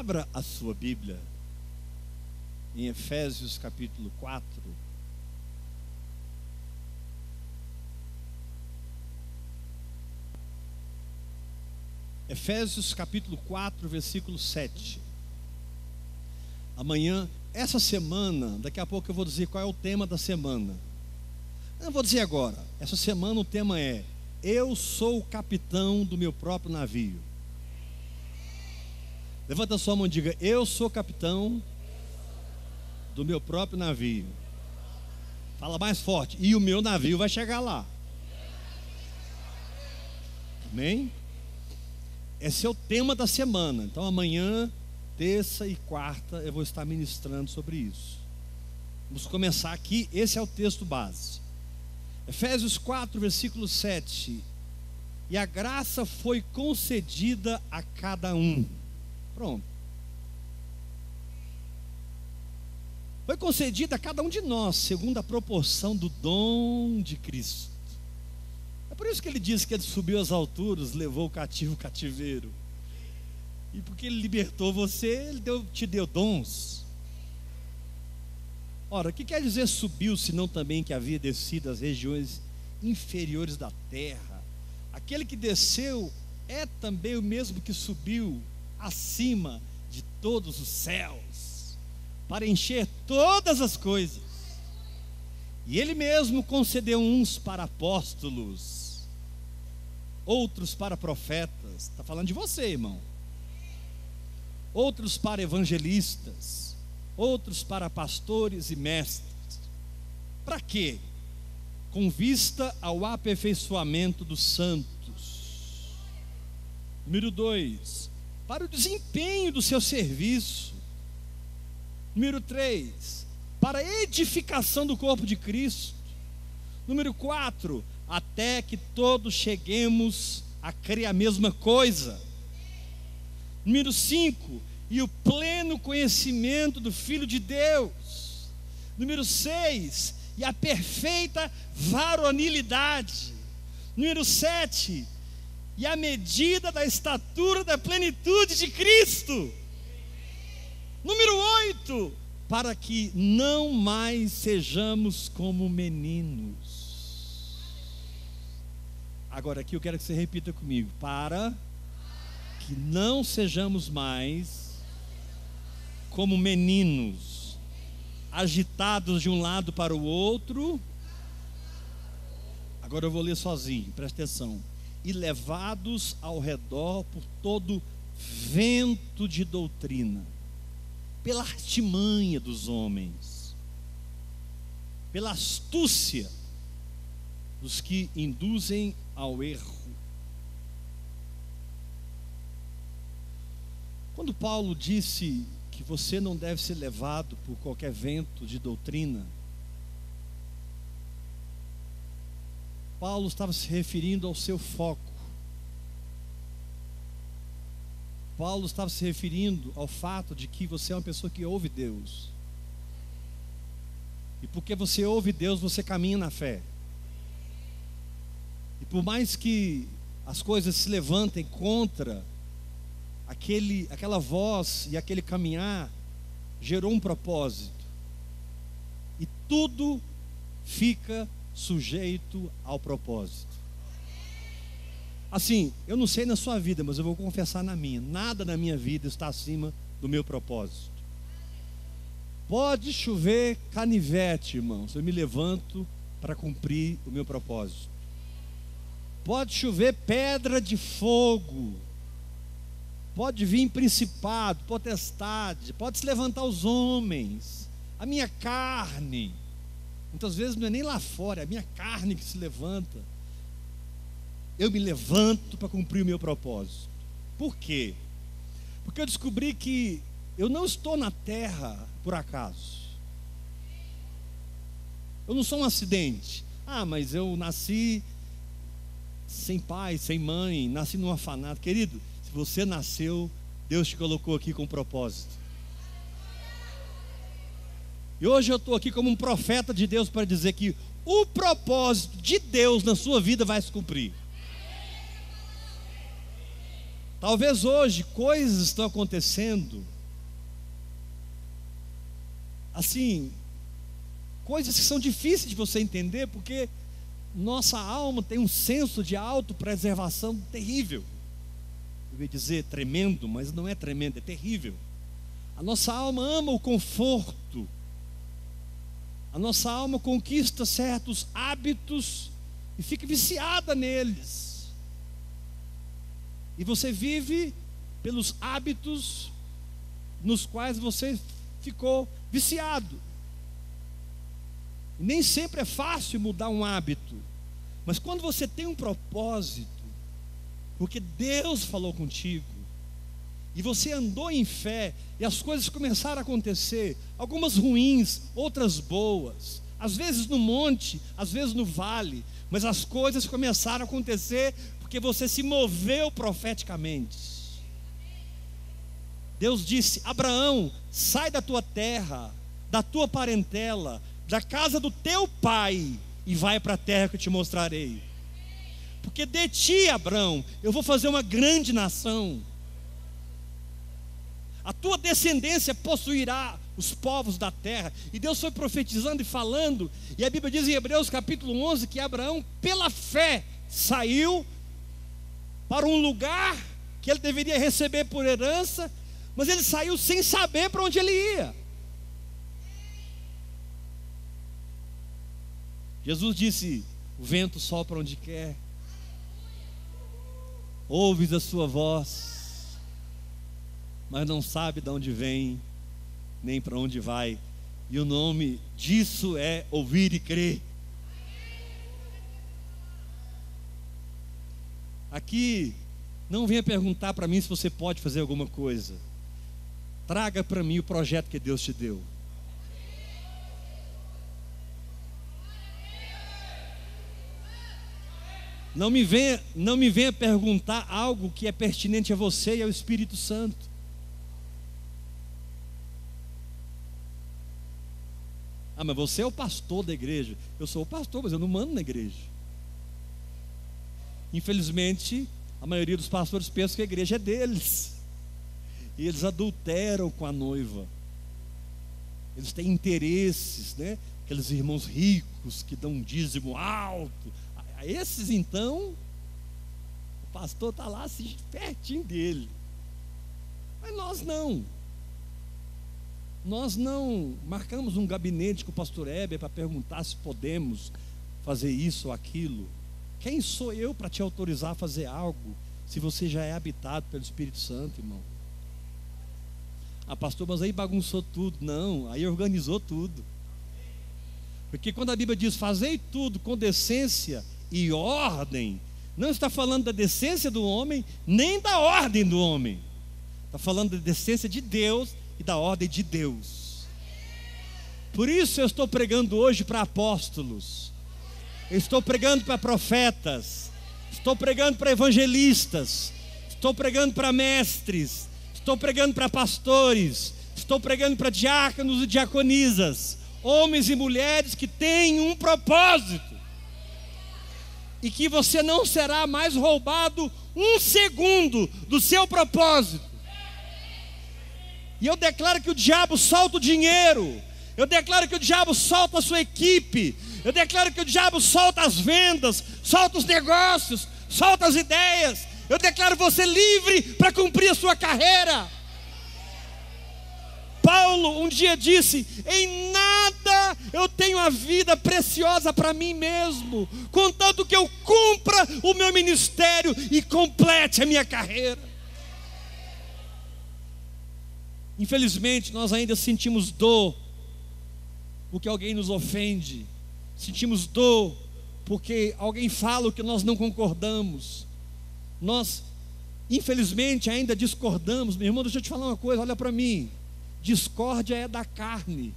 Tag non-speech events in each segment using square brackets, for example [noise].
Abra a sua Bíblia em Efésios capítulo 4. Efésios capítulo 4, versículo 7. Amanhã, essa semana, daqui a pouco eu vou dizer qual é o tema da semana. Eu vou dizer agora. Essa semana o tema é: Eu sou o capitão do meu próprio navio. Levanta sua mão e diga: Eu sou capitão do meu próprio navio. Fala mais forte. E o meu navio vai chegar lá. Amém? Esse é o tema da semana. Então amanhã, terça e quarta, eu vou estar ministrando sobre isso. Vamos começar aqui. Esse é o texto base. Efésios 4, versículo 7. E a graça foi concedida a cada um. Pronto. Foi concedida a cada um de nós, segundo a proporção do dom de Cristo. É por isso que ele diz que ele subiu às alturas, levou o cativo o cativeiro. E porque ele libertou você, ele deu, te deu dons. Ora, o que quer dizer subiu, senão também que havia descido às regiões inferiores da terra? Aquele que desceu é também o mesmo que subiu acima de todos os céus, para encher todas as coisas. E ele mesmo concedeu uns para apóstolos, outros para profetas. Está falando de você, irmão. Outros para evangelistas, outros para pastores e mestres. Para quê? Com vista ao aperfeiçoamento dos santos. Número 2. Para o desempenho do seu serviço. Número 3 para a edificação do corpo de Cristo. Número 4, até que todos cheguemos a crer a mesma coisa. Número 5, e o pleno conhecimento do Filho de Deus. Número 6, e a perfeita varonilidade. Número 7, e a medida da estatura da plenitude de Cristo. Número 8, para que não mais sejamos como meninos. Agora aqui eu quero que você repita comigo: para que não sejamos mais como meninos, agitados de um lado para o outro. Agora eu vou ler sozinho, presta atenção. E levados ao redor por todo vento de doutrina pela artimanha dos homens, pela astúcia dos que induzem ao erro. Quando Paulo disse que você não deve ser levado por qualquer vento de doutrina, Paulo estava se referindo ao seu foco. Paulo estava se referindo ao fato de que você é uma pessoa que ouve Deus. E porque você ouve Deus, você caminha na fé. E por mais que as coisas se levantem contra aquele, aquela voz e aquele caminhar, gerou um propósito. E tudo fica sujeito ao propósito. Assim, eu não sei na sua vida, mas eu vou confessar na minha. Nada na minha vida está acima do meu propósito. Pode chover canivete, irmãos. Eu me levanto para cumprir o meu propósito. Pode chover pedra de fogo. Pode vir principado, potestade. Pode se levantar os homens. A minha carne. Muitas vezes não é nem lá fora, é a minha carne que se levanta eu me levanto para cumprir o meu propósito. Por quê? Porque eu descobri que eu não estou na terra por acaso. Eu não sou um acidente. Ah, mas eu nasci sem pai, sem mãe, nasci num orfanato. Querido, se você nasceu, Deus te colocou aqui com propósito. E hoje eu estou aqui como um profeta de Deus para dizer que o propósito de Deus na sua vida vai se cumprir. Talvez hoje coisas estão acontecendo, assim, coisas que são difíceis de você entender, porque nossa alma tem um senso de autopreservação terrível. Eu ia dizer tremendo, mas não é tremendo, é terrível. A nossa alma ama o conforto. A nossa alma conquista certos hábitos e fica viciada neles. E você vive pelos hábitos nos quais você ficou viciado. Nem sempre é fácil mudar um hábito, mas quando você tem um propósito, porque Deus falou contigo, e você andou em fé, e as coisas começaram a acontecer, algumas ruins, outras boas, às vezes no monte, às vezes no vale, mas as coisas começaram a acontecer porque você se moveu profeticamente. Deus disse: Abraão, sai da tua terra, da tua parentela, da casa do teu pai e vai para a terra que eu te mostrarei. Porque de ti, Abraão, eu vou fazer uma grande nação. A tua descendência possuirá os povos da terra. E Deus foi profetizando e falando. E a Bíblia diz em Hebreus capítulo 11 que Abraão, pela fé, saiu para um lugar que ele deveria receber por herança, mas ele saiu sem saber para onde ele ia. Jesus disse: O vento sopra onde quer, ouves a sua voz, mas não sabe de onde vem, nem para onde vai. E o nome disso é ouvir e crer. Aqui, não venha perguntar para mim se você pode fazer alguma coisa. Traga para mim o projeto que Deus te deu. Não me venha, não me venha perguntar algo que é pertinente a você e ao Espírito Santo. Ah, mas você é o pastor da igreja. Eu sou o pastor, mas eu não mando na igreja. Infelizmente, a maioria dos pastores pensa que a igreja é deles. E eles adulteram com a noiva. Eles têm interesses, né? Aqueles irmãos ricos que dão um dízimo alto. A esses então, o pastor está lá assim, pertinho dele. Mas nós não. Nós não marcamos um gabinete com o pastor Heber para perguntar se podemos fazer isso ou aquilo. Quem sou eu para te autorizar a fazer algo se você já é habitado pelo Espírito Santo, irmão? Ah, pastor, mas aí bagunçou tudo. Não, aí organizou tudo. Porque quando a Bíblia diz: Fazei tudo com decência e ordem, não está falando da decência do homem, nem da ordem do homem. Está falando da decência de Deus e da ordem de Deus. Por isso eu estou pregando hoje para apóstolos, estou pregando para profetas, estou pregando para evangelistas, estou pregando para mestres, estou pregando para pastores, estou pregando para diáconos e diaconisas, homens e mulheres que têm um propósito. E que você não será mais roubado um segundo do seu propósito. E eu declaro que o diabo solta o dinheiro, eu declaro que o diabo solta a sua equipe, eu declaro que o diabo solta as vendas, solta os negócios, solta as ideias. Eu declaro você livre para cumprir a sua carreira. Paulo um dia disse: Em nada eu tenho a vida preciosa para mim mesmo, contanto que eu cumpra o meu ministério e complete a minha carreira. Infelizmente, nós ainda sentimos dor porque alguém nos ofende, sentimos dor porque alguém fala o que nós não concordamos. Nós, infelizmente, ainda discordamos. Meu irmão, deixa eu te falar uma coisa, olha para mim. Discórdia é da carne.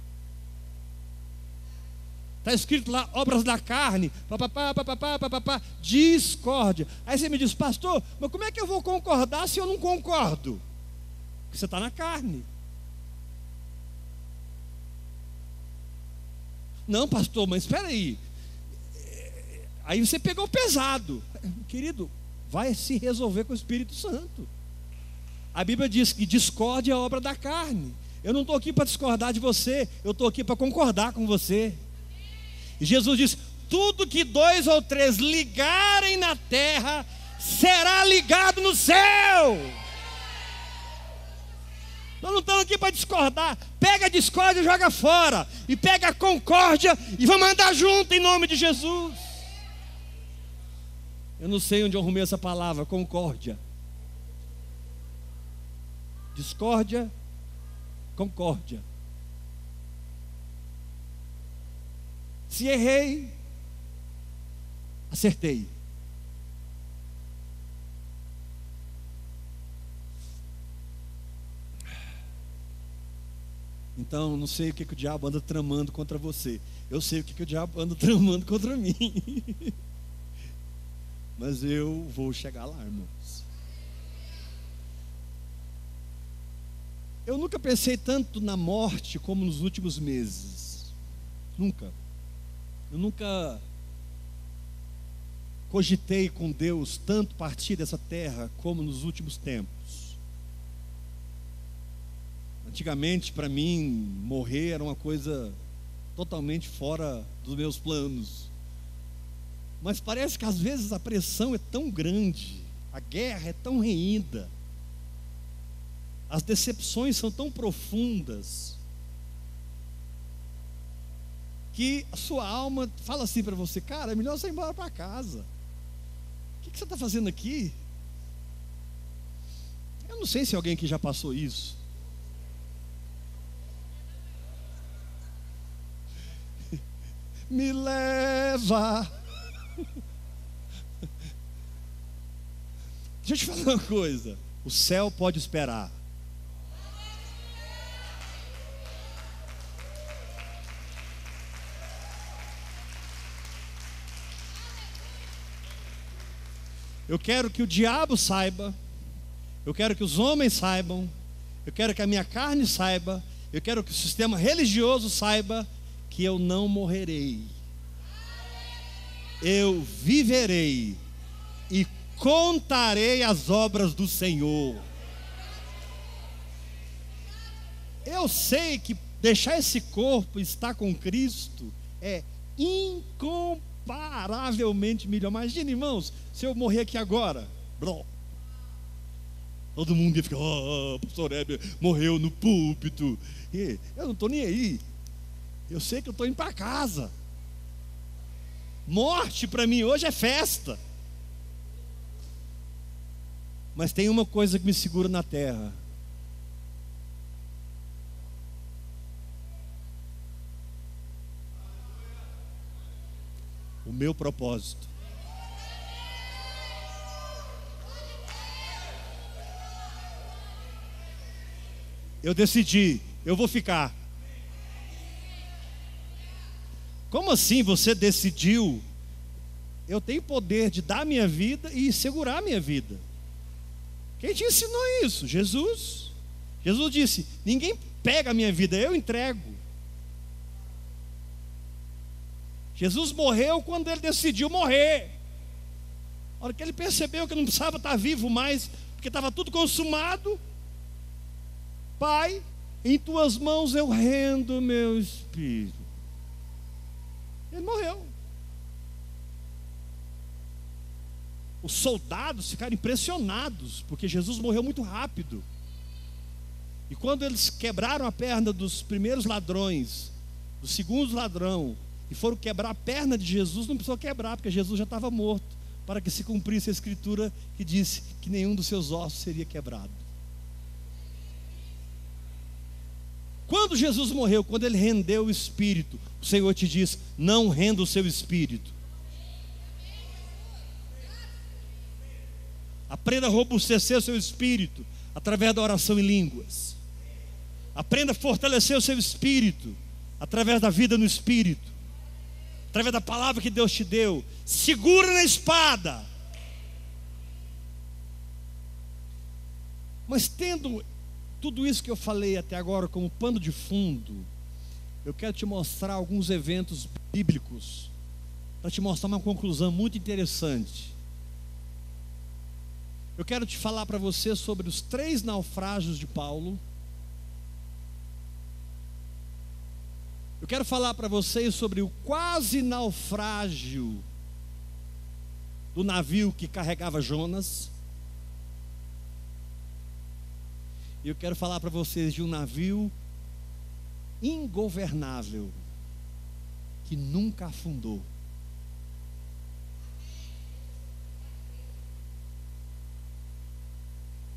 Está escrito lá, obras da carne, papapá, papapá, papapá, discórdia. Aí você me diz, pastor, mas como é que eu vou concordar se eu não concordo? Porque você está na carne. Não, pastor, mas espera aí. Aí você pegou pesado. Querido, vai se resolver com o Espírito Santo. A Bíblia diz que discórdia é obra da carne. Eu não estou aqui para discordar de você, eu estou aqui para concordar com você. E Jesus diz: tudo que dois ou três ligarem na terra será ligado no céu. Nós não estamos aqui para discordar. Pega a discórdia e joga fora. E pega a concórdia e vamos andar junto em nome de Jesus. Eu não sei onde eu arrumei essa palavra, concórdia. Discórdia, concórdia. Se errei, acertei. Então, não sei o que, que o diabo anda tramando contra você. Eu sei o que, que o diabo anda [laughs] tramando contra mim. [laughs] Mas eu vou chegar lá, irmãos. Eu nunca pensei tanto na morte como nos últimos meses. Nunca. Eu nunca cogitei com Deus tanto partir dessa terra como nos últimos tempos. Antigamente, para mim, morrer era uma coisa totalmente fora dos meus planos. Mas parece que às vezes a pressão é tão grande, a guerra é tão reída, as decepções são tão profundas, que a sua alma fala assim para você: cara, é melhor você ir embora para casa. O que, que você está fazendo aqui? Eu não sei se alguém aqui já passou isso. Me leva. Deixa eu te falar uma coisa: o céu pode esperar. Eu quero que o diabo saiba, eu quero que os homens saibam, eu quero que a minha carne saiba, eu quero que o sistema religioso saiba que eu não morrerei. Eu viverei e contarei as obras do Senhor. Eu sei que deixar esse corpo estar com Cristo é incomparavelmente melhor. Imagina, irmãos, se eu morrer aqui agora, todo mundo ia ficar, oh, o pastor Heber morreu no púlpito. Eu não estou nem aí. Eu sei que eu estou indo para casa. Morte para mim hoje é festa. Mas tem uma coisa que me segura na terra. o meu propósito. Eu decidi, eu vou ficar. Como assim você decidiu? Eu tenho poder de dar minha vida e segurar minha vida. Quem te ensinou isso? Jesus. Jesus disse: Ninguém pega a minha vida, eu entrego. Jesus morreu quando ele decidiu morrer. A hora que ele percebeu que não precisava estar vivo mais, porque estava tudo consumado. Pai, em tuas mãos eu rendo meu espírito. Ele morreu. Os soldados ficaram impressionados, porque Jesus morreu muito rápido. E quando eles quebraram a perna dos primeiros ladrões, do segundo ladrão, e foram quebrar a perna de Jesus, não precisou quebrar, porque Jesus já estava morto, para que se cumprisse a escritura que disse que nenhum dos seus ossos seria quebrado. Quando Jesus morreu, quando ele rendeu o espírito, o Senhor te diz: não renda o seu espírito. Aprenda a robustecer o seu espírito através da oração em línguas. Aprenda a fortalecer o seu espírito através da vida no espírito através da palavra que Deus te deu. Segura na espada. Mas tendo tudo isso que eu falei até agora como pano de fundo, eu quero te mostrar alguns eventos bíblicos para te mostrar uma conclusão muito interessante. Eu quero te falar para você sobre os três naufrágios de Paulo. Eu quero falar para vocês sobre o quase naufrágio do navio que carregava Jonas. E eu quero falar para vocês de um navio ingovernável que nunca afundou.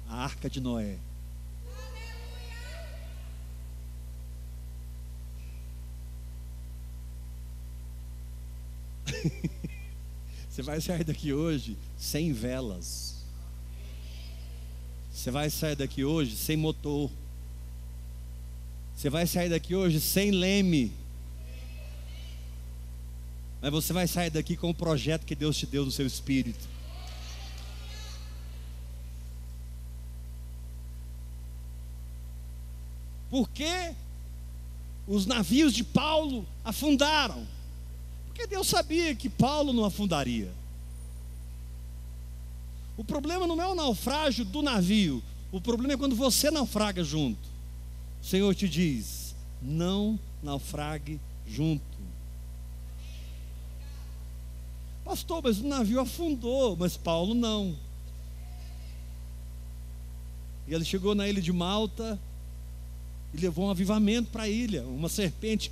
A arca de Noé. [laughs] Você vai sair daqui hoje sem velas. Você vai sair daqui hoje sem motor. Você vai sair daqui hoje sem leme. Mas você vai sair daqui com o projeto que Deus te deu no seu espírito. Por que os navios de Paulo afundaram? Porque Deus sabia que Paulo não afundaria. O problema não é o naufrágio do navio, o problema é quando você naufraga junto. O Senhor te diz: não naufrague junto. Pastor, mas o navio afundou, mas Paulo não. E ele chegou na ilha de Malta e levou um avivamento para a ilha. Uma serpente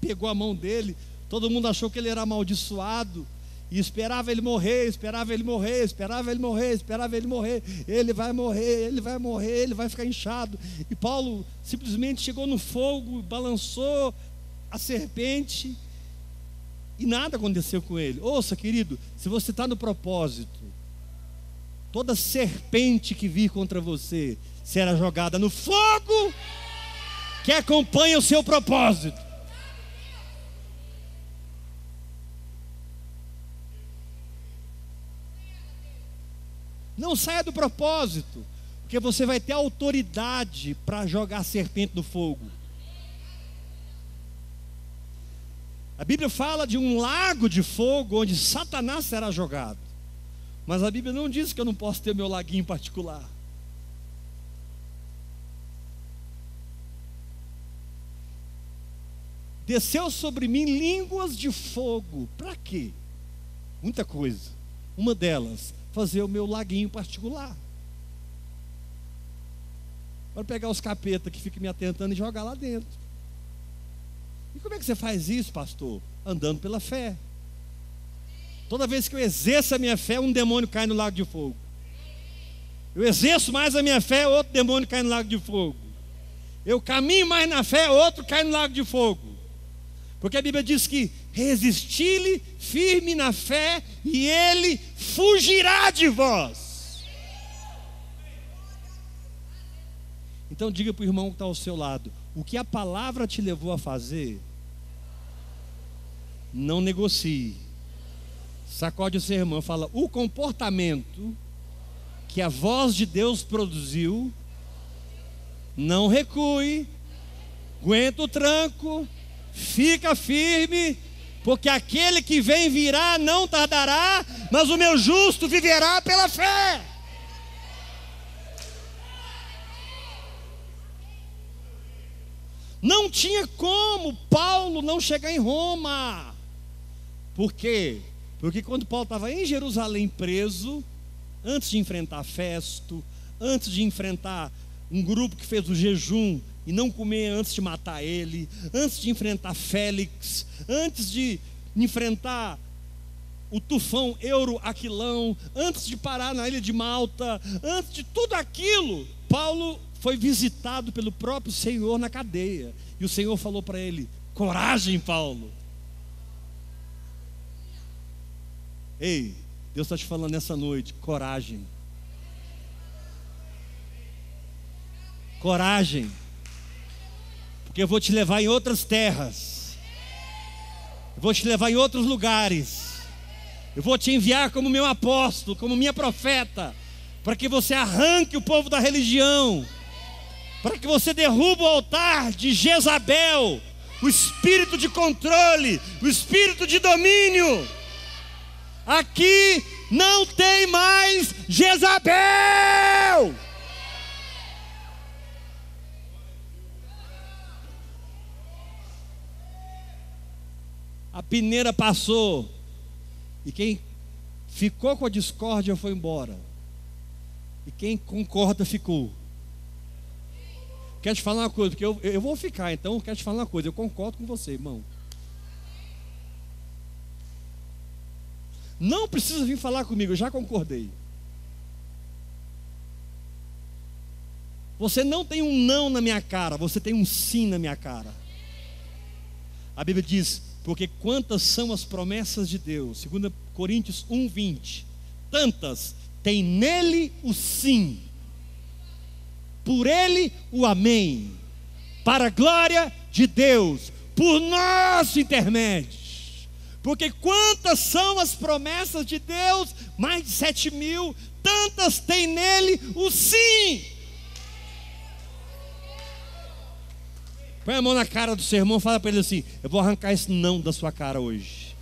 pegou a mão dele, todo mundo achou que ele era amaldiçoado. E esperava ele morrer, esperava ele morrer, esperava ele morrer, esperava ele morrer. Ele vai morrer, ele vai morrer, ele vai ficar inchado. E Paulo simplesmente chegou no fogo, balançou a serpente e nada aconteceu com ele. Ouça, querido, se você está no propósito, toda serpente que vir contra você será jogada no fogo que acompanha o seu propósito. Não saia do propósito, porque você vai ter autoridade para jogar a serpente no fogo. A Bíblia fala de um lago de fogo onde Satanás será jogado. Mas a Bíblia não diz que eu não posso ter meu laguinho particular. Desceu sobre mim línguas de fogo. Para quê? Muita coisa. Uma delas, fazer o meu laguinho particular. Para pegar os capetas que ficam me atentando e jogar lá dentro. E como é que você faz isso, pastor? Andando pela fé. Toda vez que eu exerço a minha fé, um demônio cai no lago de fogo. Eu exerço mais a minha fé, outro demônio cai no lago de fogo. Eu caminho mais na fé, outro cai no lago de fogo. Porque a Bíblia diz que resisti-lhe firme na fé e ele fugirá de vós. Então diga para o irmão que está ao seu lado: o que a palavra te levou a fazer, não negocie. Sacode o seu irmão, fala: o comportamento que a voz de Deus produziu, não recue, aguenta o tranco, fica firme, porque aquele que vem virá não tardará, mas o meu justo viverá pela fé. Não tinha como Paulo não chegar em Roma. Por quê? Porque quando Paulo estava em Jerusalém preso, antes de enfrentar Festo, antes de enfrentar um grupo que fez o jejum e não comer antes de matar ele, antes de enfrentar Félix, antes de enfrentar o tufão Euro Aquilão, antes de parar na ilha de Malta, antes de tudo aquilo, Paulo foi visitado pelo próprio Senhor na cadeia. E o Senhor falou para ele: Coragem, Paulo. Ei, Deus está te falando nessa noite: coragem. Coragem. Porque eu vou te levar em outras terras. Eu vou te levar em outros lugares. Eu vou te enviar como meu apóstolo, como minha profeta, para que você arranque o povo da religião para que você derrube o altar de Jezabel, o espírito de controle, o espírito de domínio. Aqui não tem mais Jezabel. A peneira passou. E quem ficou com a discórdia foi embora. E quem concorda ficou. Quero te falar uma coisa, porque eu, eu vou ficar, então quero te falar uma coisa. Eu concordo com você, irmão. Não precisa vir falar comigo, eu já concordei. Você não tem um não na minha cara, você tem um sim na minha cara. A Bíblia diz: porque quantas são as promessas de Deus, 2 Coríntios 1:20, tantas tem nele o sim, por ele o amém, para a glória de Deus, por nosso intermédio. Porque quantas são as promessas de Deus? Mais de sete mil, tantas tem nele o sim. Põe a mão na cara do seu irmão e fala para ele assim: Eu vou arrancar esse não da sua cara hoje.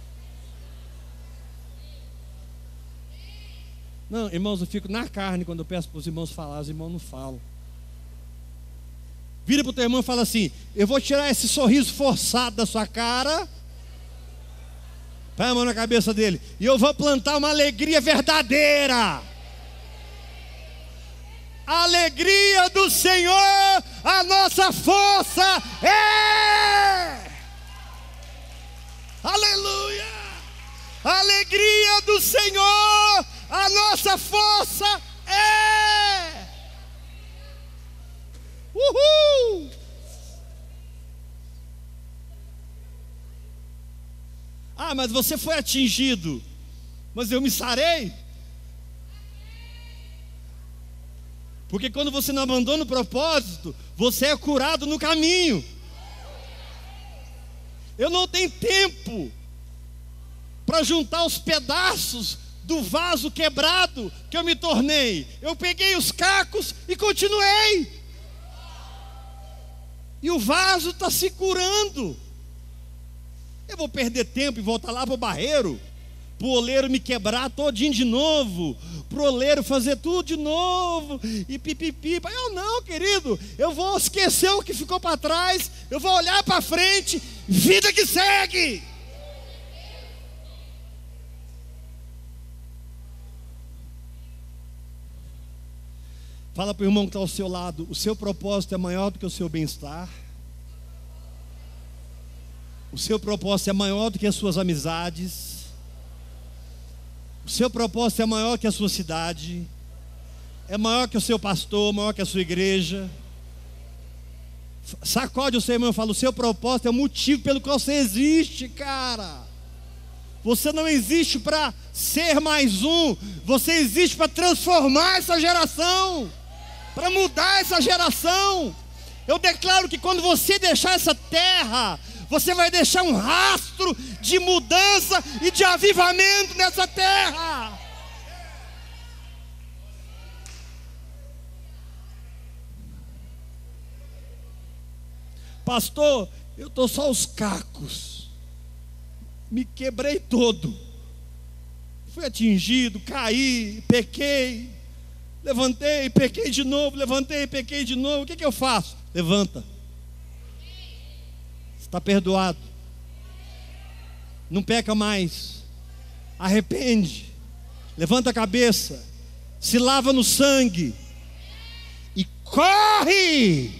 Não, irmãos, eu fico na carne quando eu peço para os irmãos falar, os irmãos não falam. Vira para o teu irmão e fala assim: Eu vou tirar esse sorriso forçado da sua cara Põe a mão na cabeça dele. E eu vou plantar uma alegria verdadeira. A alegria do Senhor, a nossa força é. Aleluia! Alegria do Senhor, a nossa força é. Uhul! Ah, mas você foi atingido. Mas eu me sarei. Porque quando você não abandona o propósito, você é curado no caminho. Eu não tenho tempo para juntar os pedaços do vaso quebrado que eu me tornei. Eu peguei os cacos e continuei. E o vaso está se curando. Eu vou perder tempo e voltar lá para o barreiro, o oleiro me quebrar todinho de novo, para o oleiro fazer tudo de novo, e pipipi. Eu não, querido, eu vou esquecer o que ficou para trás, eu vou olhar para frente, vida que segue. Fala para o irmão que está ao seu lado: o seu propósito é maior do que o seu bem-estar. O seu propósito é maior do que as suas amizades. O seu propósito é maior que a sua cidade. É maior que o seu pastor, maior que a sua igreja. Sacode o seu irmão e fala: o seu propósito é o motivo pelo qual você existe, cara. Você não existe para ser mais um, você existe para transformar essa geração, para mudar essa geração. Eu declaro que quando você deixar essa terra, você vai deixar um rastro de mudança e de avivamento nessa terra. Pastor, eu estou só os cacos, me quebrei todo, fui atingido, caí, pequei, levantei, pequei de novo, levantei, pequei de novo, o que, que eu faço? Levanta. Está perdoado. Não peca mais. Arrepende. Levanta a cabeça. Se lava no sangue. E corre!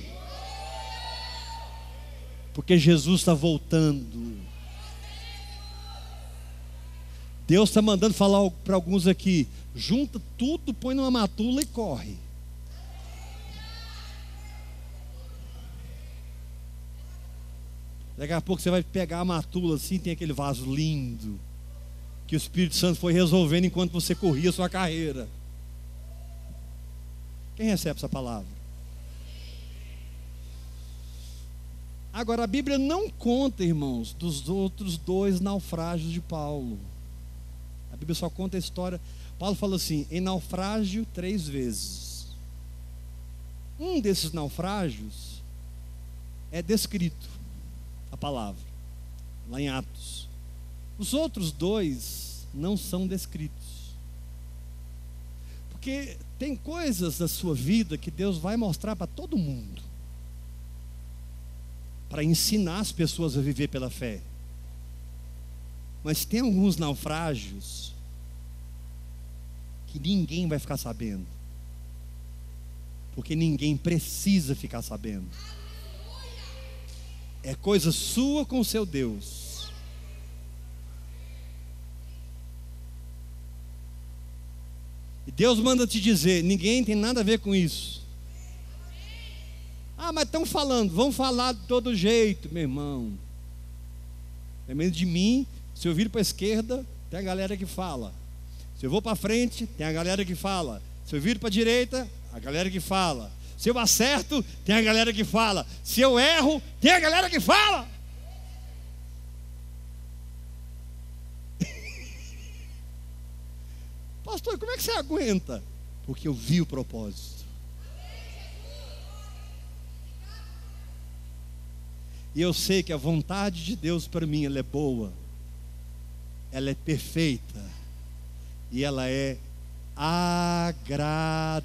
Porque Jesus está voltando. Deus está mandando falar para alguns aqui: junta tudo, põe numa matula e corre. Daqui a pouco você vai pegar a matula assim, tem aquele vaso lindo, que o Espírito Santo foi resolvendo enquanto você corria a sua carreira. Quem recebe essa palavra? Agora, a Bíblia não conta, irmãos, dos outros dois naufrágios de Paulo. A Bíblia só conta a história. Paulo fala assim: em naufrágio três vezes. Um desses naufrágios é descrito a palavra, lá em Atos. Os outros dois não são descritos. Porque tem coisas da sua vida que Deus vai mostrar para todo mundo para ensinar as pessoas a viver pela fé. Mas tem alguns naufrágios que ninguém vai ficar sabendo. Porque ninguém precisa ficar sabendo. É coisa sua com o seu Deus. E Deus manda te dizer: ninguém tem nada a ver com isso. Ah, mas estão falando, vão falar de todo jeito, meu irmão. É menos de mim, se eu vir para a esquerda, tem a galera que fala. Se eu vou para frente, tem a galera que fala. Se eu vir para a direita, a galera que fala. Se eu acerto, tem a galera que fala. Se eu erro, tem a galera que fala. [laughs] Pastor, como é que você aguenta? Porque eu vi o propósito. E eu sei que a vontade de Deus para mim ela é boa, ela é perfeita e ela é agradável.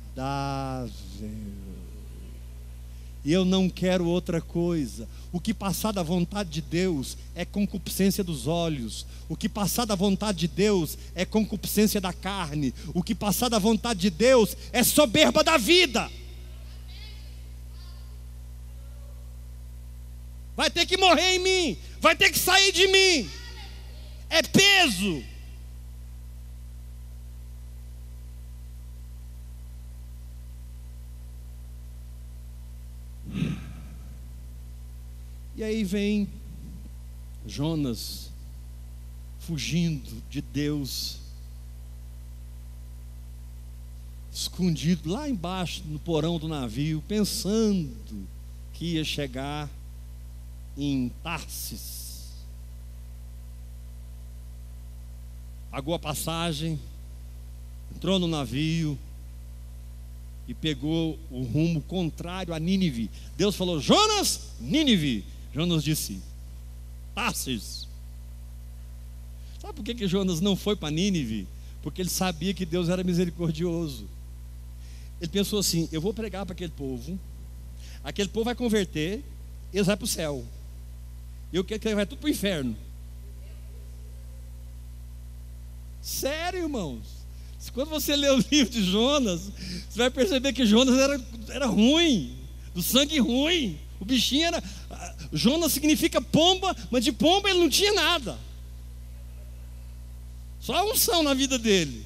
E eu não quero outra coisa. O que passar da vontade de Deus é concupiscência dos olhos. O que passar da vontade de Deus é concupiscência da carne. O que passar da vontade de Deus é soberba da vida. Vai ter que morrer em mim, vai ter que sair de mim. É peso. E aí vem Jonas fugindo de Deus, escondido lá embaixo no porão do navio, pensando que ia chegar em Tarsis. Pagou a passagem, entrou no navio e pegou o rumo contrário a Nínive. Deus falou: Jonas, Nínive. Jonas disse: Tarsis. Sabe por que, que Jonas não foi para Nínive? Porque ele sabia que Deus era misericordioso. Ele pensou assim: eu vou pregar para aquele povo, aquele povo vai converter, eles vão para o céu. E eu quero que ele vai tudo para o inferno. Sério, irmãos. Quando você lê o [laughs] livro de Jonas, você vai perceber que Jonas era, era ruim, do sangue ruim. O bichinho era. Jonas significa pomba, mas de pomba ele não tinha nada. Só a unção na vida dele.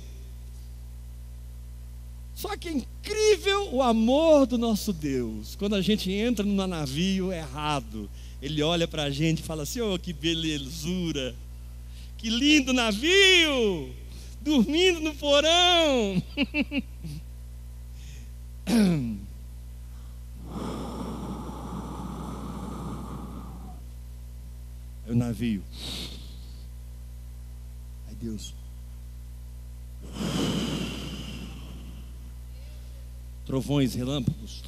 Só que é incrível o amor do nosso Deus. Quando a gente entra no navio errado, ele olha para a gente e fala assim: oh, que belezura, que lindo navio, dormindo no porão. [laughs] [coughs] o navio. Ai Deus. Trovões, relâmpagos.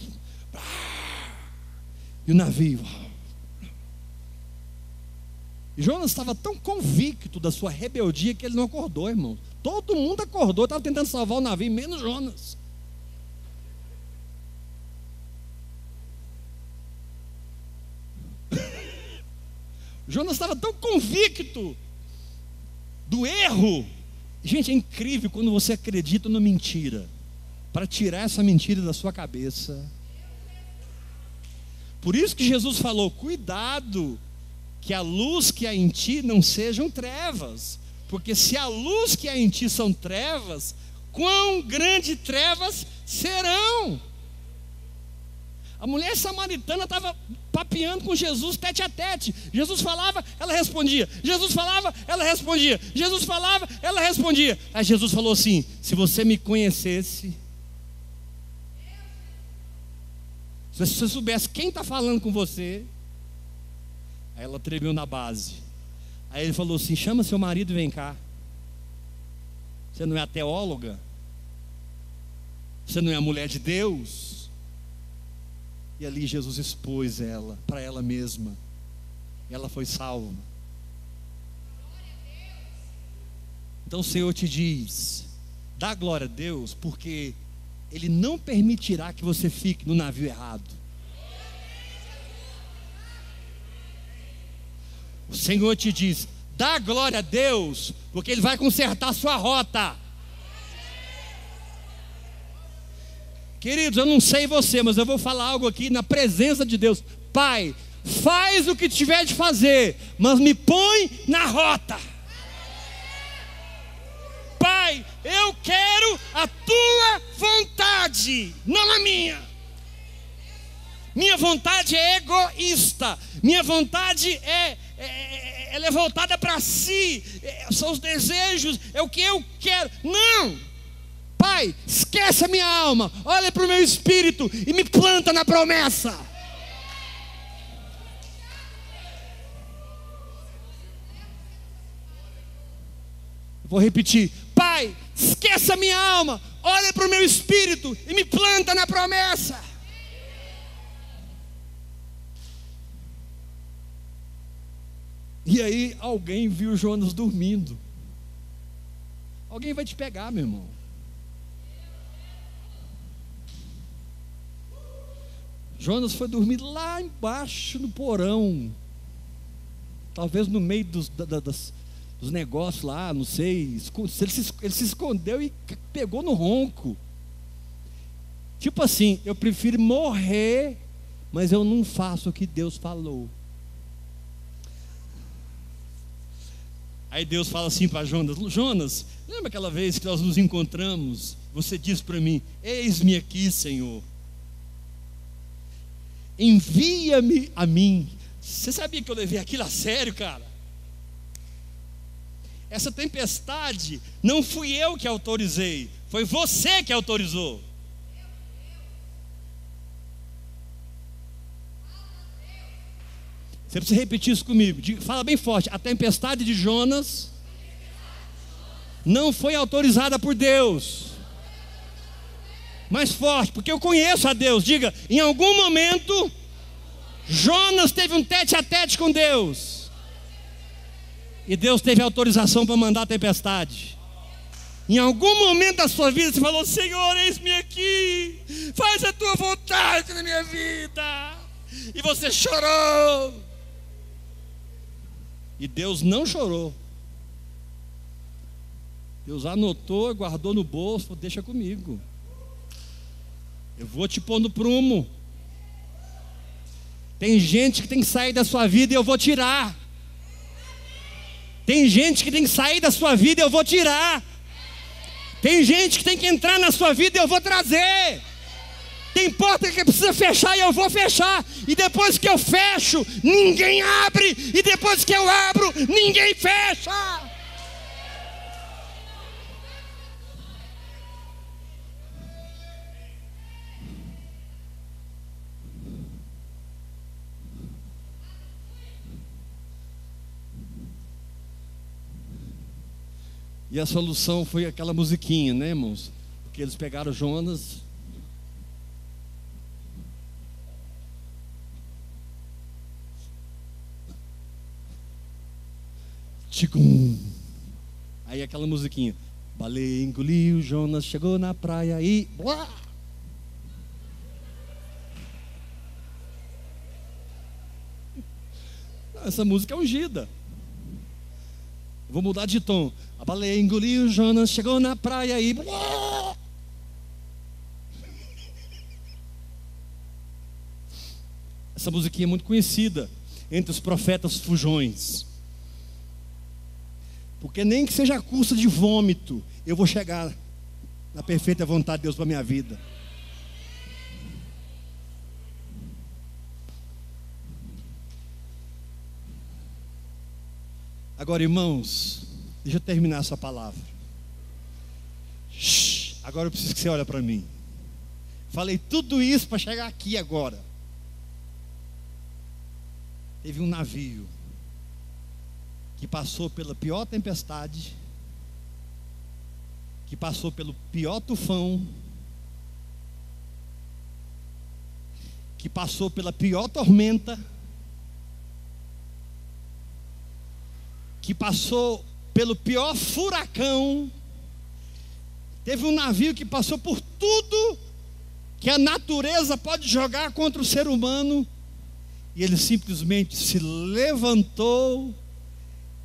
E o navio. E Jonas estava tão convicto da sua rebeldia que ele não acordou, irmão. Todo mundo acordou, estava tentando salvar o navio, menos Jonas. Jonas estava tão convicto do erro. Gente, é incrível quando você acredita na mentira, para tirar essa mentira da sua cabeça. Por isso que Jesus falou: cuidado, que a luz que há em ti não sejam trevas, porque se a luz que há em ti são trevas, quão grandes trevas serão. A mulher samaritana estava papeando com Jesus tete a tete. Jesus falava, ela respondia. Jesus falava, ela respondia. Jesus falava, ela respondia. Aí Jesus falou assim: Se você me conhecesse, se você soubesse quem está falando com você, aí ela tremeu na base. Aí ele falou assim: Chama seu marido e vem cá. Você não é a teóloga? Você não é a mulher de Deus? E ali Jesus expôs ela para ela mesma. Ela foi salva. Então o Senhor te diz: Dá glória a Deus, porque Ele não permitirá que você fique no navio errado. O Senhor te diz: dá glória a Deus, porque Ele vai consertar a sua rota. Queridos, eu não sei você, mas eu vou falar algo aqui na presença de Deus. Pai, faz o que tiver de fazer, mas me põe na rota. Pai, eu quero a tua vontade, não a minha. Minha vontade é egoísta, minha vontade é, é ela é voltada para si, é, são os desejos, é o que eu quero. Não! Pai, esquece a minha alma, olha para o meu espírito e me planta na promessa. Vou repetir: Pai, esqueça a minha alma, olha para o meu espírito e me planta na promessa. E aí alguém viu Jonas dormindo. Alguém vai te pegar, meu irmão. Jonas foi dormir lá embaixo no porão. Talvez no meio dos, da, das, dos negócios lá, não sei. Ele se, ele se escondeu e pegou no ronco. Tipo assim, eu prefiro morrer, mas eu não faço o que Deus falou. Aí Deus fala assim para Jonas: Jonas, lembra aquela vez que nós nos encontramos? Você disse para mim: Eis-me aqui, Senhor envia-me a mim. Você sabia que eu levei aquilo a sério, cara? Essa tempestade não fui eu que autorizei, foi você que autorizou. Você precisa repetir isso comigo. Fala bem forte. A tempestade de Jonas não foi autorizada por Deus mais forte, porque eu conheço a Deus. Diga, em algum momento, Jonas teve um tete a tete com Deus. E Deus teve autorização para mandar a tempestade. Em algum momento da sua vida você falou: Senhor, eis-me aqui, faz a tua vontade na minha vida. E você chorou. E Deus não chorou. Deus anotou, guardou no bolso, deixa comigo. Eu vou te pôr no prumo. Tem gente que tem que sair da sua vida e eu vou tirar. Tem gente que tem que sair da sua vida e eu vou tirar. Tem gente que tem que entrar na sua vida e eu vou trazer. Tem porta que precisa fechar e eu vou fechar. E depois que eu fecho, ninguém abre. E depois que eu abro, ninguém fecha. E a solução foi aquela musiquinha, né, irmãos? Porque eles pegaram Jonas. Ticum. Aí aquela musiquinha. Baleia engoliu, Jonas chegou na praia e. Blá! Essa música é ungida. Vou mudar de tom. A baleia engoliu, Jonas chegou na praia e. Essa musiquinha é muito conhecida entre os profetas fujões. Porque nem que seja a cursa de vômito, eu vou chegar na perfeita vontade de Deus para minha vida. Agora, irmãos, Deixa eu terminar essa palavra. Shhh, agora eu preciso que você olhe para mim. Falei tudo isso para chegar aqui agora. Teve um navio que passou pela pior tempestade, que passou pelo pior tufão, que passou pela pior tormenta, que passou pelo pior furacão, Teve um navio que passou por tudo que a natureza pode jogar contra o ser humano, e ele simplesmente se levantou,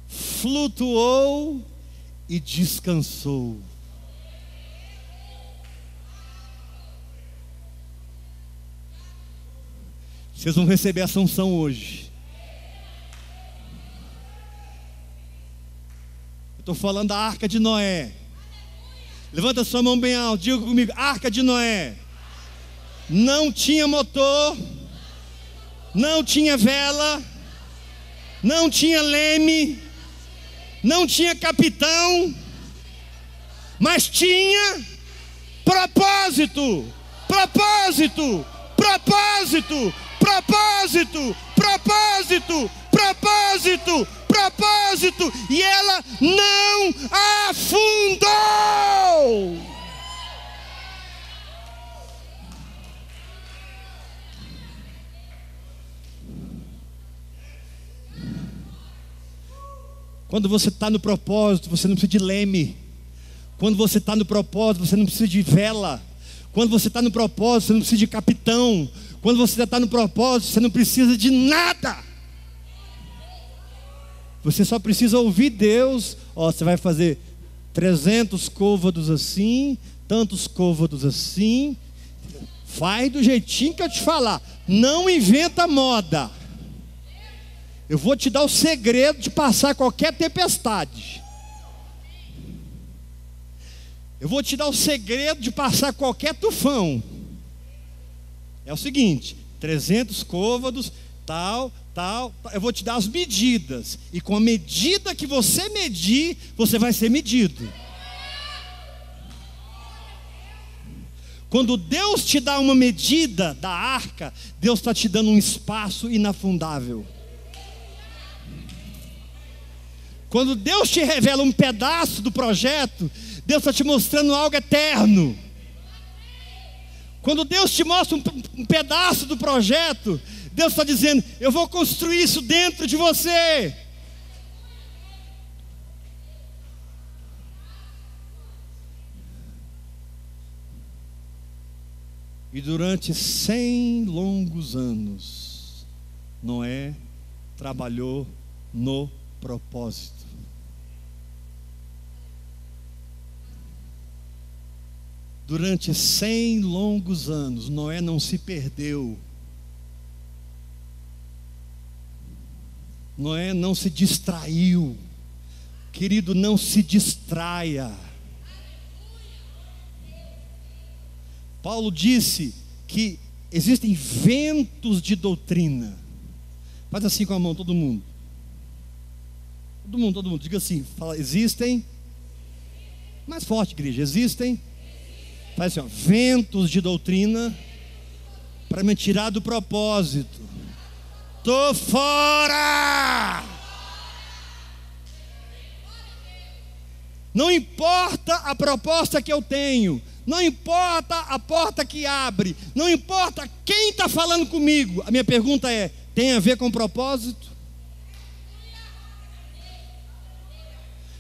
flutuou e descansou. Vocês vão receber a sanção hoje. Estou falando da arca de Noé. Levanta sua mão bem alto, diga comigo: arca de Noé. Não tinha motor, não tinha vela, não tinha leme, não tinha capitão, mas tinha propósito, propósito, propósito, propósito, propósito, propósito, propósito, e ela não afundou. Quando você está no propósito, você não precisa de leme. Quando você está no propósito, você não precisa de vela. Quando você está no propósito, você não precisa de capitão. Quando você está no propósito, você não precisa de nada. Você só precisa ouvir Deus. Ó, você vai fazer 300 côvados assim, tantos côvados assim. Faz do jeitinho que eu te falar. Não inventa moda. Eu vou te dar o segredo de passar qualquer tempestade. Eu vou te dar o segredo de passar qualquer tufão. É o seguinte: 300 côvados, tal, tal. Eu vou te dar as medidas. E com a medida que você medir, você vai ser medido. Quando Deus te dá uma medida da arca, Deus está te dando um espaço inafundável. Quando Deus te revela um pedaço do projeto, Deus está te mostrando algo eterno. Quando Deus te mostra um, um pedaço do projeto, Deus está dizendo: Eu vou construir isso dentro de você. E durante cem longos anos, Noé trabalhou no propósito. Durante cem longos anos, Noé não se perdeu. Noé não se distraiu. Querido, não se distraia. Paulo disse que existem ventos de doutrina. Faz assim com a mão, todo mundo. Todo mundo, todo mundo. Diga assim: fala, existem. Mais forte, igreja. Existem Faz assim, ó, ventos de doutrina para me tirar do propósito. Tô fora! Não importa a proposta que eu tenho, não importa a porta que abre, não importa quem está falando comigo. A minha pergunta é: tem a ver com propósito?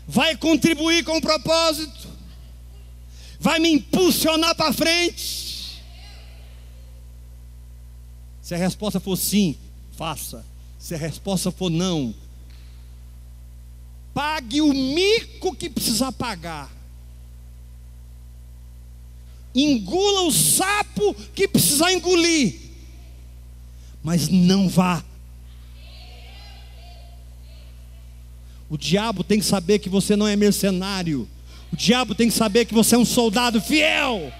Vai contribuir com o propósito? vai me impulsionar para frente. Se a resposta for sim, faça. Se a resposta for não, pague o mico que precisar pagar. Engula o sapo que precisar engolir. Mas não vá. O diabo tem que saber que você não é mercenário. O diabo tem que saber que você é um soldado fiel.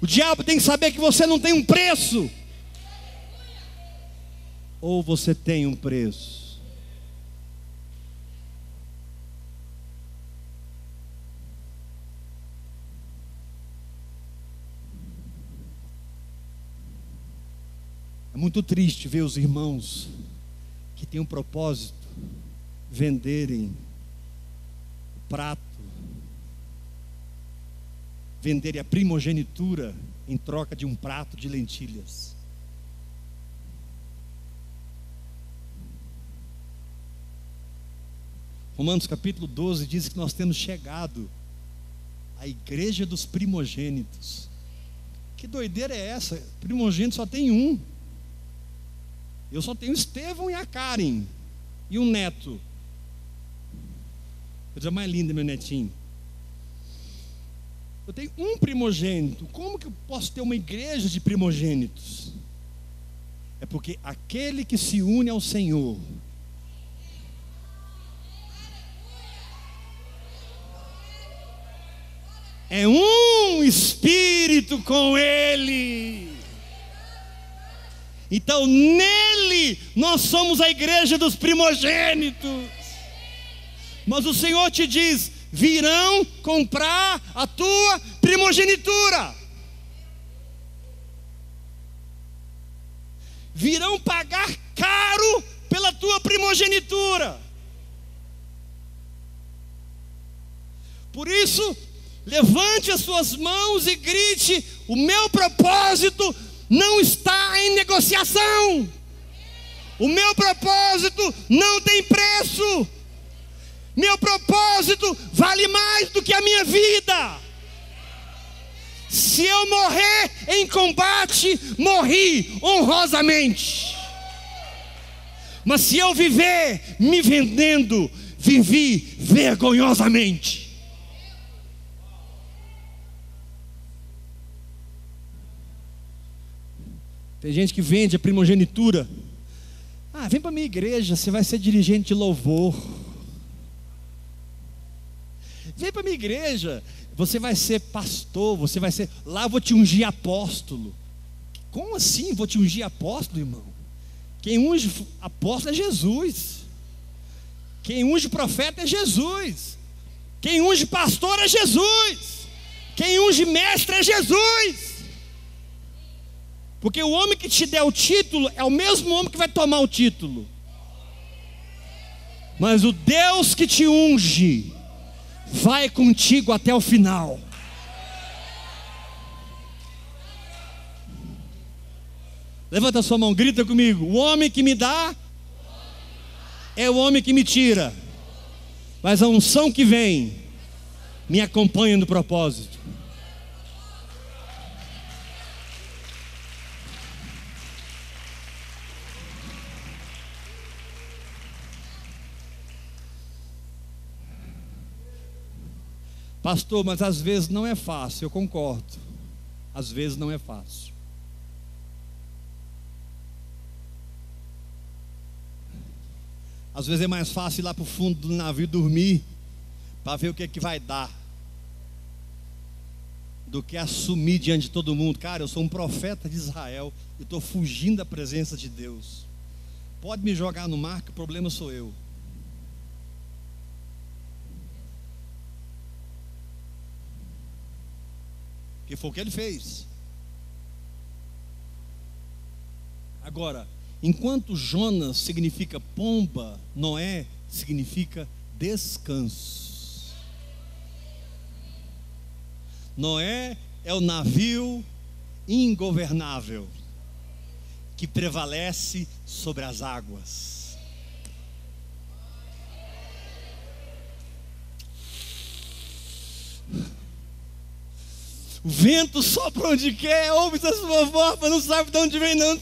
O diabo tem que saber que você não tem um preço. Ou você tem um preço. É muito triste ver os irmãos que têm um propósito venderem prato, venderem a primogenitura em troca de um prato de lentilhas. Romanos capítulo 12 diz que nós temos chegado a igreja dos primogênitos. Que doideira é essa? Primogênito só tem um. Eu só tenho Estevão e a Karen. E um neto. Coisa mais linda, meu netinho. Eu tenho um primogênito. Como que eu posso ter uma igreja de primogênitos? É porque aquele que se une ao Senhor, é um espírito com Ele. Então, nele, nós somos a igreja dos primogênitos. Mas o Senhor te diz: virão comprar a tua primogenitura. Virão pagar caro pela tua primogenitura. Por isso, levante as suas mãos e grite: O meu propósito não está em negociação. O meu propósito não tem preço. Meu propósito vale mais do que a minha vida. Se eu morrer em combate, morri honrosamente. Mas se eu viver me vendendo, vivi vergonhosamente. Tem gente que vende a primogenitura. Ah, vem para minha igreja, você vai ser dirigente de louvor. Vem para minha igreja, você vai ser pastor, você vai ser. Lá vou te ungir apóstolo. Como assim vou te ungir apóstolo, irmão? Quem unge apóstolo é Jesus. Quem unge profeta é Jesus. Quem unge pastor é Jesus. Quem unge mestre é Jesus. Porque o homem que te der o título é o mesmo homem que vai tomar o título. Mas o Deus que te unge vai contigo até o final. Levanta a sua mão, grita comigo. O homem que me dá é o homem que me tira. Mas a unção que vem me acompanha no propósito. Pastor, mas às vezes não é fácil, eu concordo. Às vezes não é fácil. Às vezes é mais fácil ir lá para o fundo do navio dormir, para ver o que, é que vai dar, do que assumir diante de todo mundo. Cara, eu sou um profeta de Israel, e estou fugindo da presença de Deus. Pode me jogar no mar, que o problema sou eu. Que foi o que ele fez. Agora, enquanto Jonas significa pomba, Noé significa descanso. Noé é o navio ingovernável que prevalece sobre as águas. O vento sopra onde quer, ouve a sua voz, mas não sabe de onde vem, não.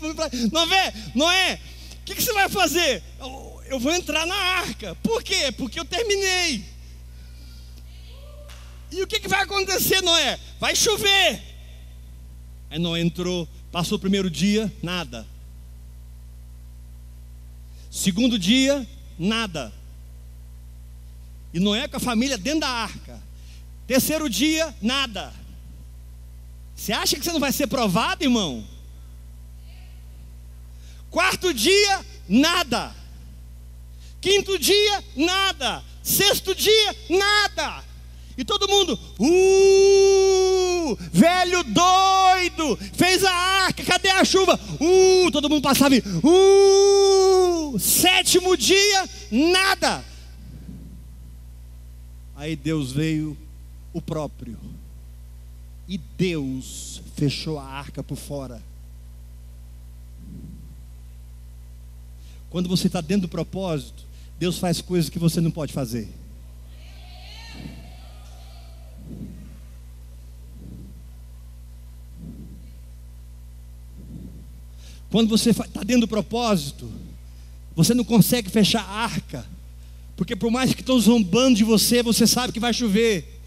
Noé, Noé, o que, que, você vai fazer? Eu, eu vou entrar na arca. Por quê? Porque eu terminei. E o que, que vai acontecer, Noé? Vai chover. Aí Noé entrou, passou o primeiro dia, nada. Segundo dia, nada. E Noé com a família dentro da arca. Terceiro dia, nada. Você acha que você não vai ser provado, irmão? Quarto dia, nada. Quinto dia, nada. Sexto dia, nada. E todo mundo, uh, velho doido, fez a arca, cadê a chuva? Uh, todo mundo passava, uh, sétimo dia, nada. Aí Deus veio o próprio e Deus fechou a arca por fora. Quando você está dentro do propósito, Deus faz coisas que você não pode fazer. Quando você está dentro do propósito, você não consegue fechar a arca, porque por mais que estão zombando de você, você sabe que vai chover.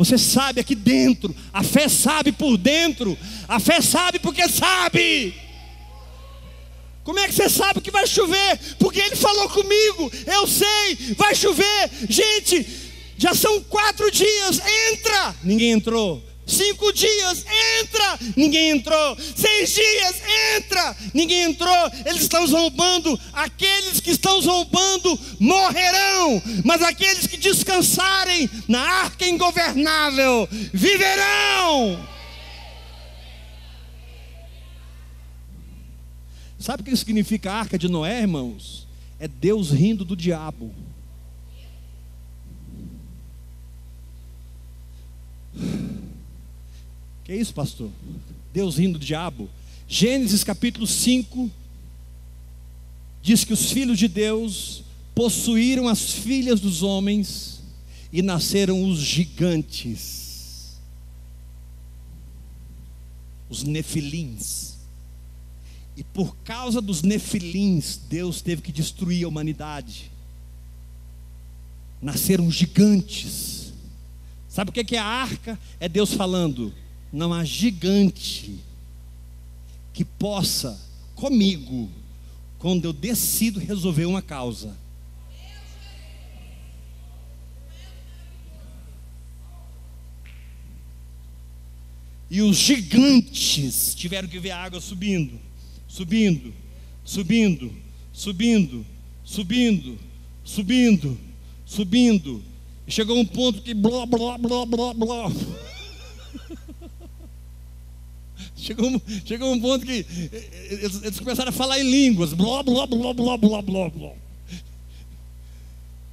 Você sabe aqui dentro, a fé sabe por dentro, a fé sabe porque sabe. Como é que você sabe que vai chover? Porque ele falou comigo, eu sei, vai chover. Gente, já são quatro dias, entra. Ninguém entrou. Cinco dias, entra, ninguém entrou. Seis dias, entra, ninguém entrou. Eles estão zombando. Aqueles que estão zombando morrerão, mas aqueles que descansarem na arca ingovernável viverão. Sabe o que significa a arca de Noé, irmãos? É Deus rindo do diabo. Que isso, pastor? Deus rindo do diabo. Gênesis capítulo 5 diz que os filhos de Deus possuíram as filhas dos homens e nasceram os gigantes, os nefilins. E por causa dos nefilins, Deus teve que destruir a humanidade. Nasceram gigantes. Sabe o que é a arca? É Deus falando: não há gigante que possa comigo, quando eu decido resolver uma causa. E os gigantes tiveram que ver a água subindo, subindo, subindo, subindo, subindo, subindo, subindo. E chegou um ponto que blá, blá, blá, blá, blá. Chegou, chegou um ponto que eles, eles, começaram a falar em línguas. Blá, blá, blá, blá, blá, blá, blá.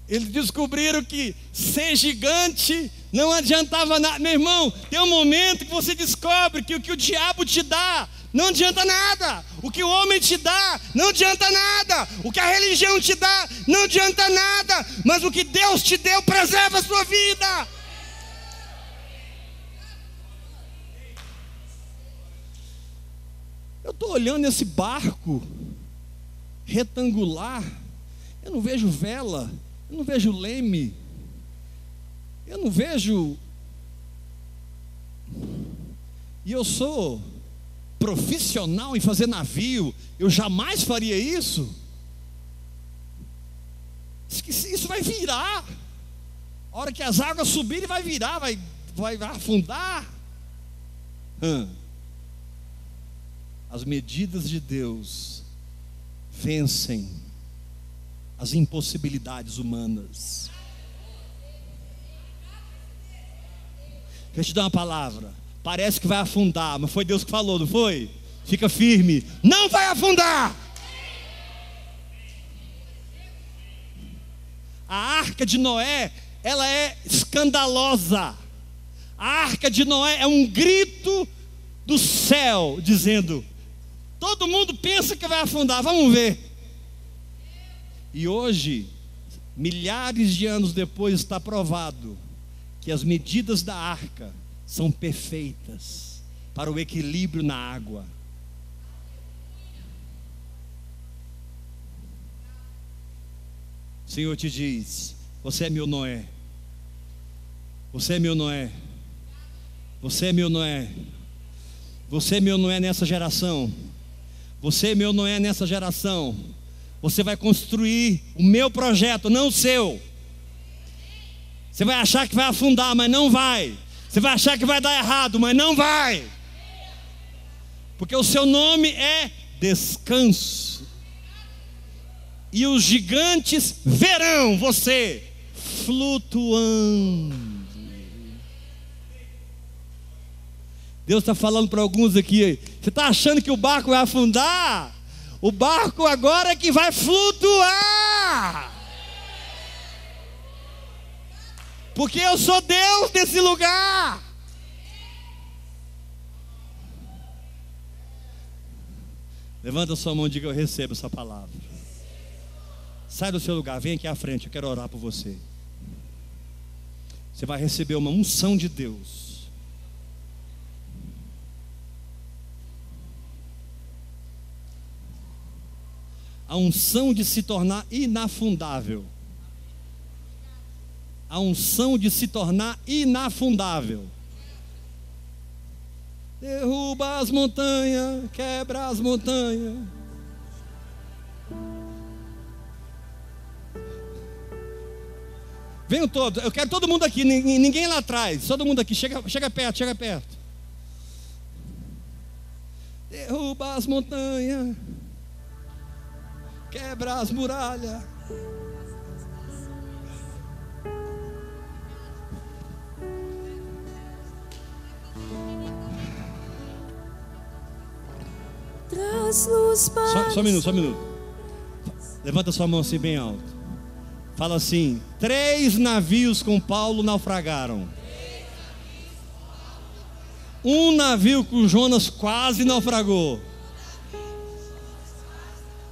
Eles descobriram que ser gigante não adiantava nada. Meu irmão, tem um momento que você descobre que o que o diabo te dá não adianta nada. O que o homem te dá não adianta nada. O que a religião te dá não adianta nada. Mas o que Deus te deu preserva a sua vida. Estou olhando esse barco retangular, eu não vejo vela, eu não vejo leme, eu não vejo. E eu sou profissional em fazer navio, eu jamais faria isso. Isso vai virar. A hora que as águas subirem, vai virar, vai, vai afundar. Hum as medidas de Deus vencem as impossibilidades humanas. Eu te dar uma palavra. Parece que vai afundar, mas foi Deus que falou, não foi? Fica firme. Não vai afundar. A arca de Noé, ela é escandalosa. A arca de Noé é um grito do céu dizendo: Todo mundo pensa que vai afundar, vamos ver. E hoje, milhares de anos depois, está provado que as medidas da arca são perfeitas para o equilíbrio na água. O Senhor te diz: Você é meu Noé. Você é meu Noé. Você é meu Noé. Você é meu Noé nessa geração. Você, meu, não é nessa geração. Você vai construir o meu projeto, não o seu. Você vai achar que vai afundar, mas não vai. Você vai achar que vai dar errado, mas não vai. Porque o seu nome é descanso. E os gigantes verão você flutuando. Deus está falando para alguns aqui. Você está achando que o barco vai afundar? O barco agora é que vai flutuar. Porque eu sou Deus desse lugar. Levanta sua mão e diga: Eu recebo essa palavra. Sai do seu lugar, vem aqui à frente, eu quero orar por você. Você vai receber uma unção de Deus a unção de se tornar inafundável. A unção de se tornar inafundável. Derruba as montanhas, quebra as montanhas. Venham todos, eu quero todo mundo aqui, ninguém lá atrás, todo mundo aqui, chega, chega perto, chega perto. Derruba as montanhas, quebra as muralhas. Traz luz para só, só um minuto, só um minuto. Levanta sua mão assim bem alto. Fala assim: três navios com Paulo naufragaram. Um navio com Jonas quase naufragou.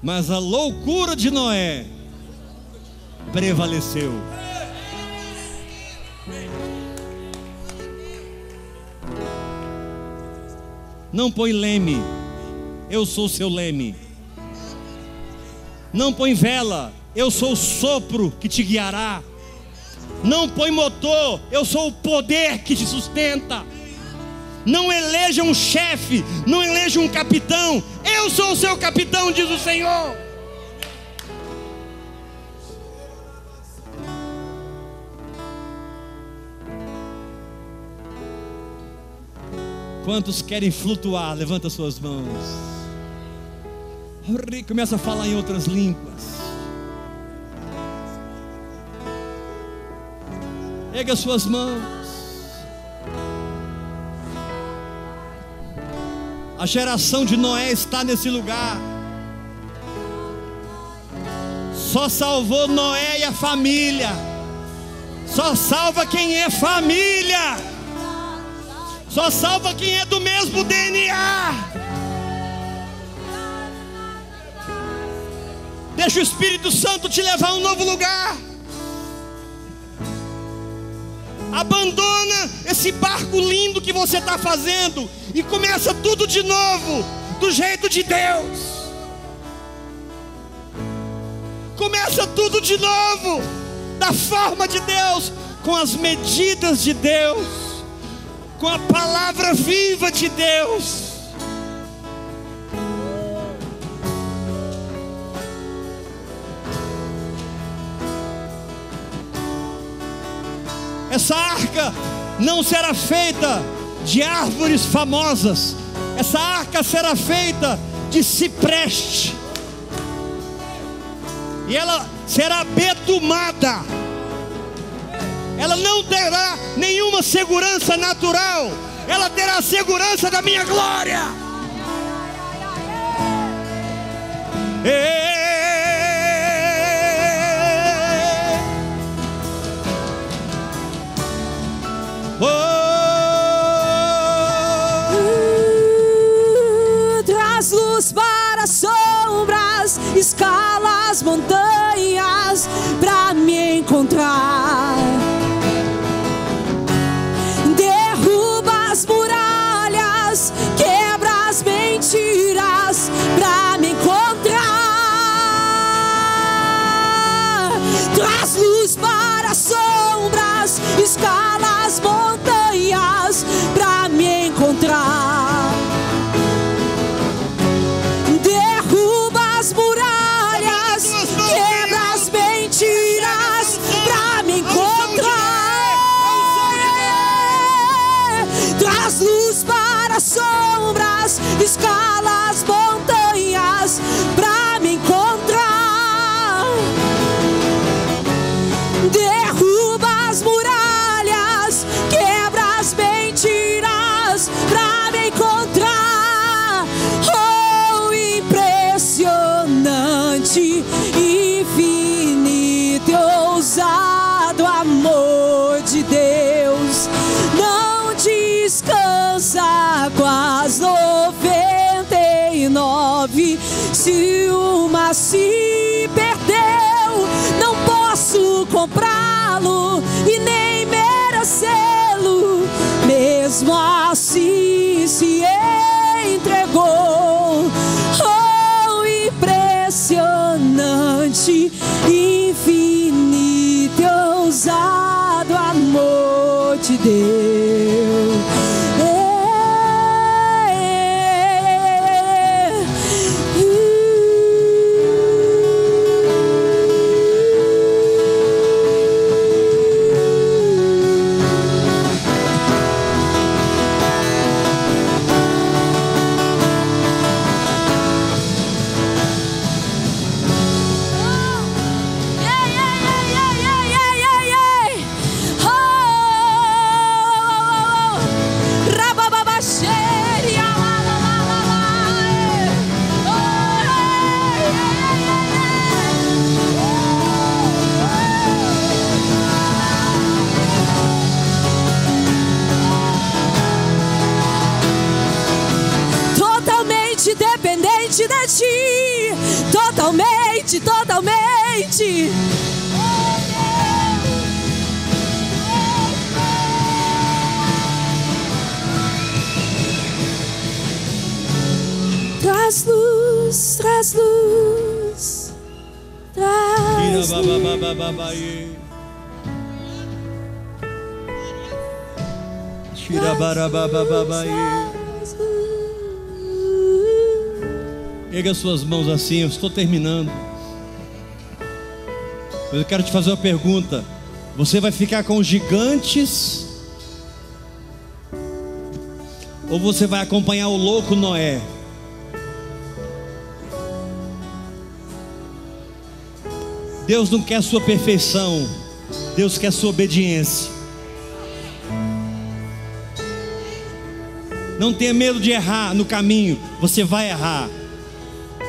Mas a loucura de Noé prevaleceu. Não põe leme, eu sou seu leme. Não põe vela, eu sou o sopro que te guiará. Não põe motor, eu sou o poder que te sustenta. Não eleja um chefe, não eleja um capitão, eu sou o seu capitão, diz o Senhor. Quantos querem flutuar? Levanta suas mãos. Começa a falar em outras línguas. Erga suas mãos. A geração de Noé está nesse lugar. Só salvou Noé e a família. Só salva quem é família. Só salva quem é do mesmo DNA. Deixa o Espírito Santo te levar a um novo lugar. Abandona esse barco lindo que você está fazendo e começa tudo de novo, do jeito de Deus. Começa tudo de novo, da forma de Deus, com as medidas de Deus, com a palavra viva de Deus. Essa arca não será feita de árvores famosas, essa arca será feita de cipreste, e ela será betumada, ela não terá nenhuma segurança natural, ela terá a segurança da minha glória. Ei, escala as montanhas para me encontrar. Mesmo Erga suas mãos assim, eu estou terminando. Eu quero te fazer uma pergunta. Você vai ficar com os gigantes? Ou você vai acompanhar o louco Noé? Deus não quer sua perfeição, Deus quer sua obediência. Não tenha medo de errar no caminho, você vai errar,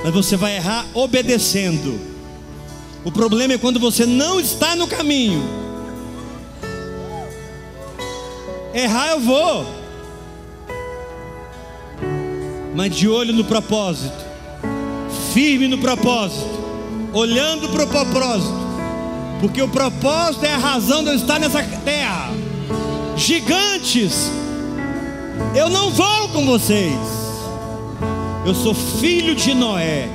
mas você vai errar obedecendo. O problema é quando você não está no caminho. Errar eu vou, mas de olho no propósito, firme no propósito olhando para o propósito, porque o propósito é a razão de eu estar nessa terra. Gigantes, eu não vou com vocês. Eu sou filho de Noé.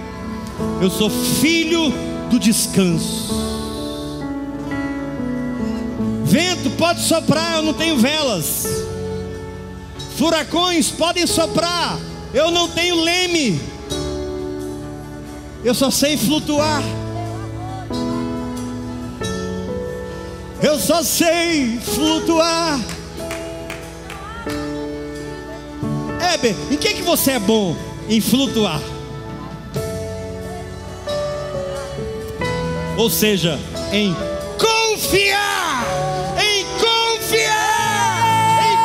Eu sou filho do descanso. Vento pode soprar, eu não tenho velas. Furacões podem soprar, eu não tenho leme. Eu só sei flutuar. Eu só sei flutuar. Heber, em que, que você é bom? Em flutuar. Ou seja, em confiar. Em confiar. Em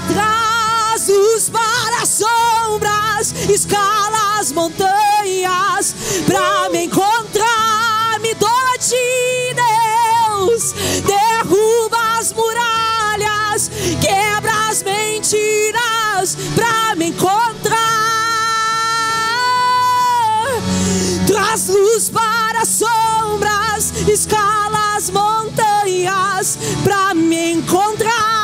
confiar. Traz os para sombras, escala as montanhas para me encontrar. Me ti, Deus. Derruba as muralhas, quebra as mentiras para me encontrar. Traz luz para as sombras, escala as montanhas para me encontrar.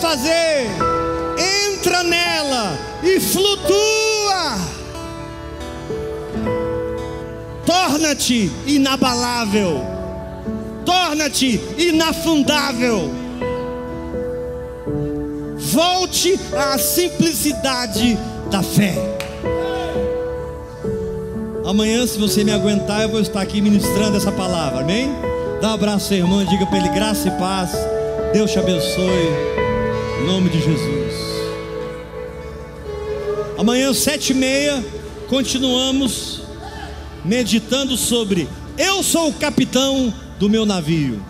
Fazer entra nela e flutua. Torna-te inabalável, torna-te inafundável. volte à simplicidade da fé. Amanhã, se você me aguentar, eu vou estar aqui ministrando essa palavra, amém? Dá um abraço irmão diga para ele graça e paz. Deus te abençoe. Em nome de Jesus. Amanhã, sete e meia, continuamos meditando sobre Eu sou o capitão do meu navio.